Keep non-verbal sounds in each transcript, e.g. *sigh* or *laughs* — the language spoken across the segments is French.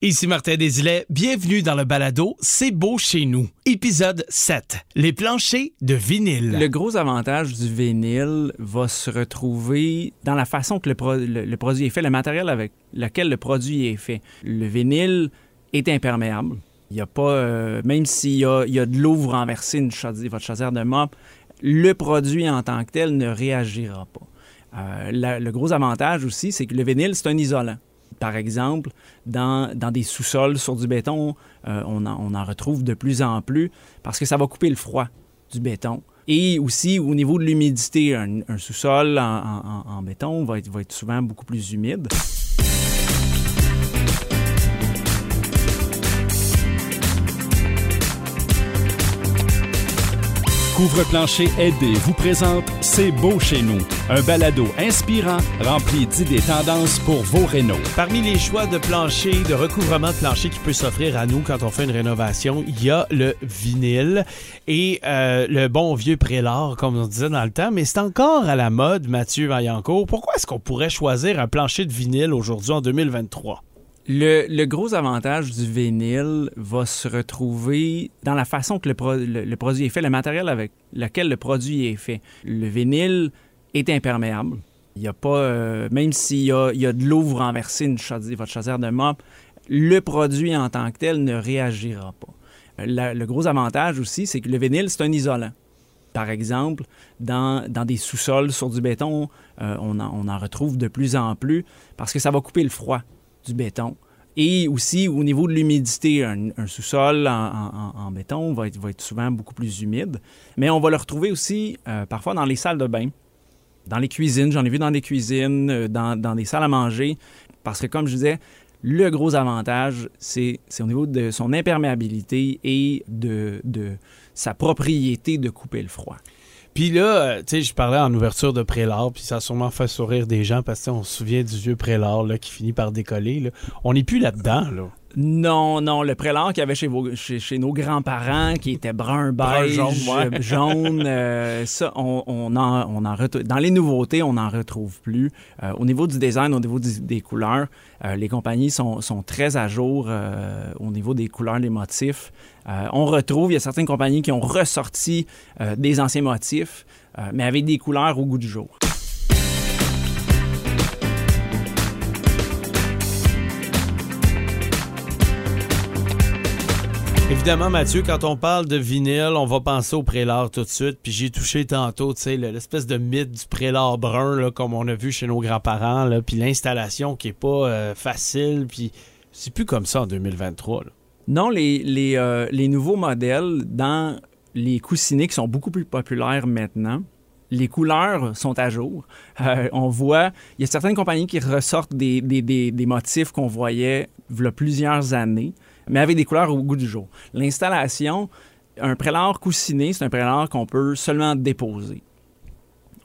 Ici Martin Desilets, bienvenue dans le balado C'est beau chez nous. Épisode 7, les planchers de vinyle. Le gros avantage du vinyle va se retrouver dans la façon que le, produit est fait, le matériel avec lequel le produit est fait. Le vinyle est imperméable. Il y a pas, euh, même s'il y a, de l'eau, vous renversez une votre chaudière de mop, le produit en tant que tel ne réagira pas. Euh, le gros avantage aussi, c'est que le vinyle, c'est un isolant par exemple, dans, des sous-sols sur du béton, euh, on, en, retrouve de plus en plus parce que ça va couper le froid du béton. Et aussi, au niveau de l'humidité, un, sous-sol en, béton va être, va être souvent beaucoup plus humide. Couvre-plancher aidé vous présente C'est beau chez nous, un balado inspirant rempli d'idées tendances pour vos rénaux. Parmi les choix de plancher, de recouvrement de plancher qui peut s'offrir à nous quand on fait une rénovation, il y a le vinyle et euh, le bon vieux prélard, comme on disait dans le temps, mais c'est encore à la mode, Mathieu Vaillancourt. Pourquoi est-ce qu'on pourrait choisir un plancher de vinyle aujourd'hui en 2023? Le, gros avantage du vinyle va se retrouver dans la façon que le, produit est fait, le matériel avec lequel le produit est fait. Le vinyle est imperméable. Il y a pas, euh, même s'il y a, de l'eau, vous renversez une votre chaudière de mop, le produit en tant que tel ne réagira pas. le gros avantage aussi, c'est que le vinyle, c'est un isolant. Par exemple, dans, des sous-sols sur du béton, euh, on en retrouve de plus en plus parce que ça va couper le froid du béton. Et aussi, au niveau de l'humidité, un, sous-sol en, béton va être, souvent beaucoup plus humide. Mais on va le retrouver aussi euh, parfois dans les salles de bain, dans les cuisines. J'en ai vu dans des cuisines, euh, dans, des salles à manger. Parce que, comme je disais, le gros avantage, c'est au niveau de son imperméabilité et de sa propriété de couper le froid. Puis là, euh, tu sais, je parlais en ouverture de Prélard, puis ça a sûrement fait sourire des gens parce qu'on se souvient du vieux Prélard là, qui finit par décoller. On n'est plus là-dedans. Là. Non, non, le prélat qu'il y avait chez, chez, nos grands-parents, qui était brun, beige, *laughs* jaune, euh, ça, on, on, en, on en Dans les nouveautés, on n'en retrouve plus. Euh, au niveau du design, au niveau des couleurs, euh, les compagnies sont, sont, très à jour au niveau des couleurs, des motifs. on retrouve, il y a certaines compagnies qui ont ressorti des anciens motifs, mais avec des couleurs au goût du jour. Évidemment, Mathieu, quand on parle de vinyle, on va penser au prélard tout de suite. Puis j'ai touché tantôt, tu sais, l'espèce de mythe du prélard brun, comme on a vu chez nos grands-parents. Puis l'installation qui est pas euh, facile. Puis c'est plus comme ça en 2023. Non, euh, les, nouveaux modèles dans les coussinets qui sont beaucoup plus populaires maintenant, les couleurs sont à jour. Euh, on voit, il y a certaines compagnies qui ressortent des motifs qu'on voyait il y a plusieurs années mais avec des couleurs au goût du jour. L'installation, un prélard coussiné, c'est un prélard qu'on peut seulement déposer.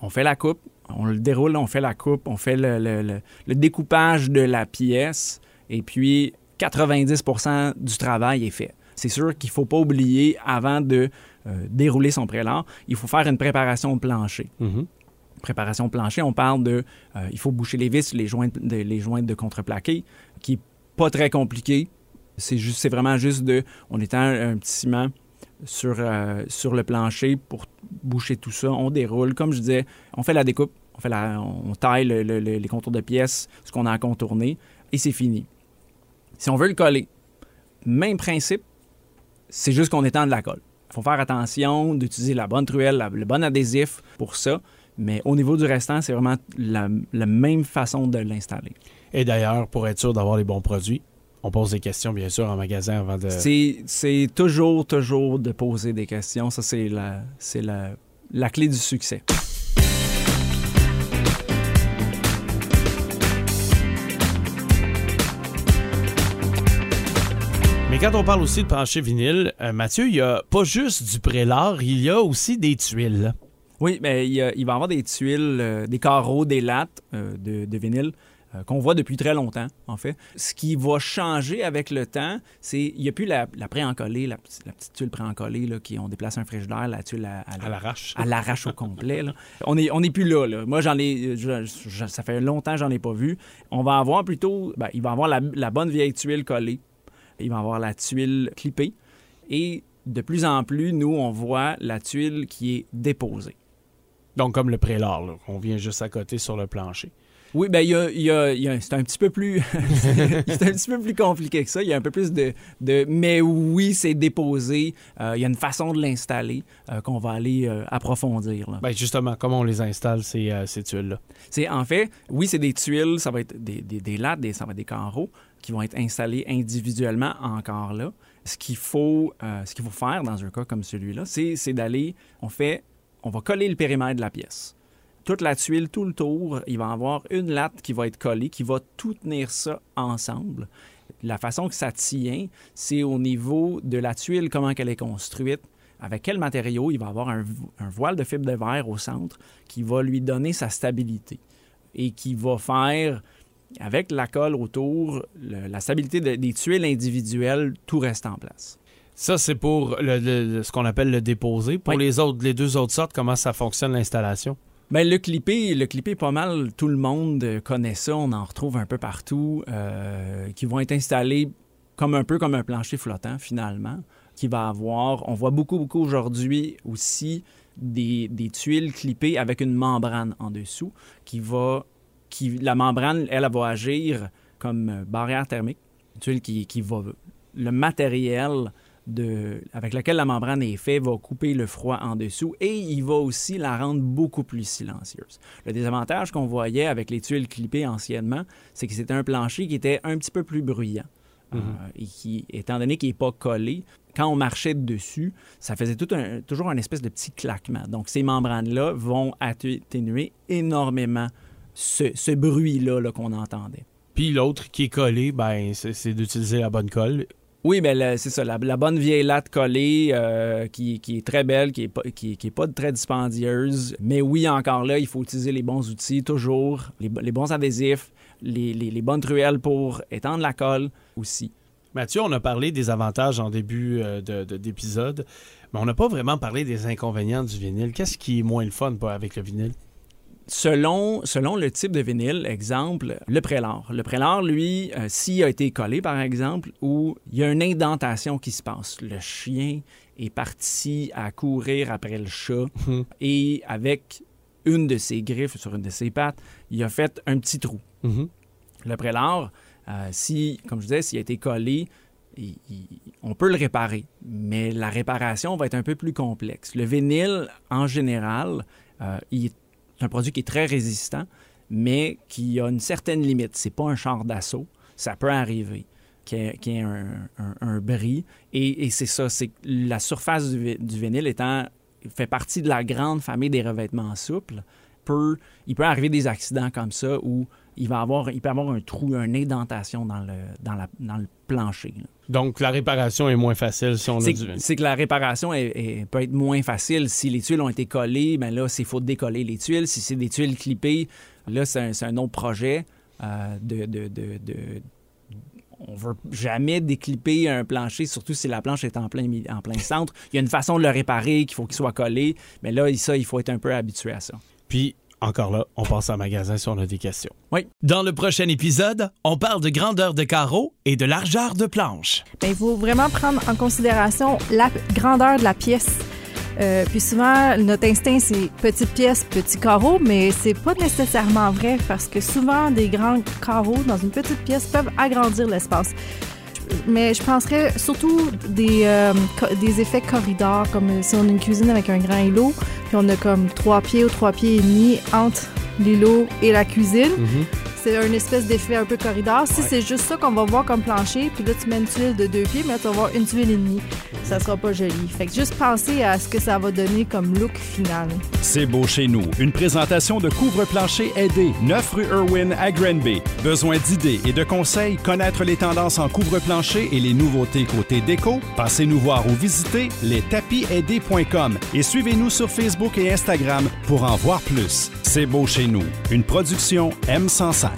On fait la coupe, on le déroule, on fait la coupe, on fait le, découpage de la pièce, et puis 90% du travail est fait. C'est sûr qu'il ne faut pas oublier, avant de euh, dérouler son prélard, il faut faire une préparation de plancher. Mm-hmm. Préparation de plancher, on parle de... Euh, il faut boucher les vis, les joints de, les joints de contreplaqué, qui n'est pas très compliqué. C'est juste, c'est vraiment juste de, on étend un, petit ciment sur, euh, sur le plancher pour boucher tout ça. On déroule, comme je disais, on fait la découpe, on fait la, on taille les contours de pièces, ce qu'on a à contourner, et c'est fini. Si on veut le coller, même principe, c'est juste qu'on étend de la colle. Il faut faire attention d'utiliser la bonne truelle, le bon adhésif pour ça. Mais au niveau du restant, c'est vraiment la, la même façon de l'installer. Et d'ailleurs, pour être sûr d'avoir les bons produits, on pose des questions, bien sûr, en magasin avant de. C'est toujours, toujours de poser des questions. Ça, c'est la, la, la clé du succès. Mais quand on parle aussi de plancher vinyle, euh, Mathieu, il n'y a pas juste du prélard, il y a aussi des tuiles. Oui, mais il, il va y avoir des tuiles, euh, des carreaux, des lattes euh, de, de, vinyle qu'on voit depuis très longtemps, en fait. Ce qui va changer avec le temps, c'est il n'y a plus la, la pré-encollée, la, la, petite tuile pré-encollée là, qui on déplace un frigidaire, la tuile à, à l'arrache. À l'arrache au complet. Là. On n'est on est plus là, là. Moi, j'en ai, je, je, ça fait longtemps que j'en ai pas vu. On va avoir plutôt, ben, il va avoir la, la bonne vieille tuile collée. Il va avoir la tuile clippée. Et de plus en plus, nous, on voit la tuile qui est déposée. Donc, comme le prélat, là, on vient juste à côté sur le plancher. Oui, ben il y a, y a, y a c'est un petit peu plus *laughs* c'est un petit peu plus compliqué que ça. Il y a un peu plus de, de mais oui, c'est déposé. Euh, il y a une façon de l'installer euh, qu'on va aller euh, approfondir. Là. Ben justement, comment on les installe ces, ces tuiles-là? C'est en fait, oui, c'est des tuiles, ça va être des, des, des lattes, des, ça va être des carreaux qui vont être installés individuellement encore là. Ce qu'il faut, ce qu'il faut faire dans un cas comme celui-là, c'est d'aller, on fait, on va coller le périmètre de la pièce toute la tuile, tout le tour, il va y avoir une latte qui va être collée, qui va tout tenir ça ensemble. La façon que ça tient, c'est au niveau de la tuile, comment elle est construite, avec quel matériau. Il va avoir un, un, voile de fibre de verre au centre qui va lui donner sa stabilité et qui va faire, avec la colle autour, le, la stabilité de, des tuiles individuelles, tout reste en place. Ça, c'est pour le, le, ce qu'on appelle le déposé. Pour oui. les autres, les deux autres sortes, comment ça fonctionne l'installation? Bien, le clippé, le clippé, pas mal, tout le monde connaît ça. On en retrouve un peu partout, euh, qui vont être installés comme un peu comme un plancher flottant, finalement, qui va avoir... On voit beaucoup, beaucoup aujourd'hui aussi des, des, tuiles clippées avec une membrane en dessous, qui va... Qui, la membrane, elle, elle va agir comme barrière thermique. Une tuile qui, qui va... Le matériel de, avec laquelle la membrane est faite va couper le froid en dessous et il va aussi la rendre beaucoup plus silencieuse. Le désavantage qu'on voyait avec les tuiles clippées anciennement, c'est que c'était un plancher qui était un petit peu plus bruyant. Mm -hmm. euh, et qui, étant donné qu'il n'est pas collé, quand on marchait dessus, ça faisait tout un, toujours un espèce de petit claquement. Donc, ces membranes-là vont atténuer énormément ce, ce bruit-là -là, qu'on entendait. Puis l'autre qui est collé, ben, c'est d'utiliser la bonne colle oui, ben c'est ça, la, bonne vieille latte collée euh, qui, est très belle, qui n'est pas, qui, est pas très dispendieuse. Mais oui, encore là, il faut utiliser les bons outils, toujours, les, les bons adhésifs, les, bonnes truelles pour étendre la colle aussi. Mathieu, on a parlé des avantages en début euh, d'épisode, de, mais on n'a pas vraiment parlé des inconvénients du vinyle. Qu'est-ce qui est moins le fun avec le vinyle? Selon, selon le type de vinyle, exemple, le prélar. Le prélar, lui, euh, s'il a été collé, par exemple, ou il y a une indentation qui se passe, le chien est parti à courir après le chat mmh. et avec une de ses griffes sur une de ses pattes, il a fait un petit trou. Mmh. Le prélar, euh, si, comme je disais, s'il a été collé, il, il, on peut le réparer, mais la réparation va être un peu plus complexe. Le vinyle, en général, euh, il est un produit qui est très résistant, mais qui a une certaine limite. C'est pas un char d'assaut. Ça peut arriver qu'il y ait, un, un, bris. Et, et c'est ça, c'est la surface du, du, vinyle étant fait partie de la grande famille des revêtements souples. Peut, il peut arriver des accidents comme ça où il va avoir, il peut avoir un trou, une indentation dans le, dans la, dans le plancher. Là. Donc, la réparation est moins facile si on a du... C'est que la réparation est, est, peut être moins facile. Si les tuiles ont été collées, ben là, c'est faut décoller les tuiles. Si c'est des tuiles clippées, là, c'est un, un, autre projet euh, de, de, de, de on veut jamais déclipper un plancher, surtout si la planche est en plein, en plein centre. Il y a une façon de le réparer, qu'il faut qu'il soit collé. Mais là, ça, il faut être un peu habitué à ça. Puis, encore là, on passe en magasin si on a des questions. Oui. Dans le prochain épisode, on parle de grandeur de carreaux et de largeur de planche. Bien, il faut vraiment prendre en considération la grandeur de la pièce. Euh, puis souvent, notre instinct, c'est petite pièce, petit carreau, mais c'est pas nécessairement vrai parce que souvent, des grands carreaux dans une petite pièce peuvent agrandir l'espace mais je penserais surtout des, euh, des effets corridors, comme si on a une cuisine avec un grand îlot, puis on a comme trois pieds ou trois pieds et demi entre l'îlot et la cuisine. -hmm. C'est un espèce d'effet un peu corridor. Si ouais. c'est juste ça qu'on va voir comme plancher, puis là tu mets une tuile de deux pieds, mais là tu vas voir une tuile et demie. Ça sera pas joli. Fait que juste penser à ce que ça va donner comme look final. C'est beau chez nous. Une présentation de couvre-plancher aidé, 9 rue Irwin à Granby. Besoin d'idées et de conseils, connaître les tendances en couvre-plancher et les nouveautés côté déco? Passez nous voir ou visitez lestapisaidés.com et suivez-nous sur Facebook et Instagram pour en voir plus. C'est beau chez nous, une production M105.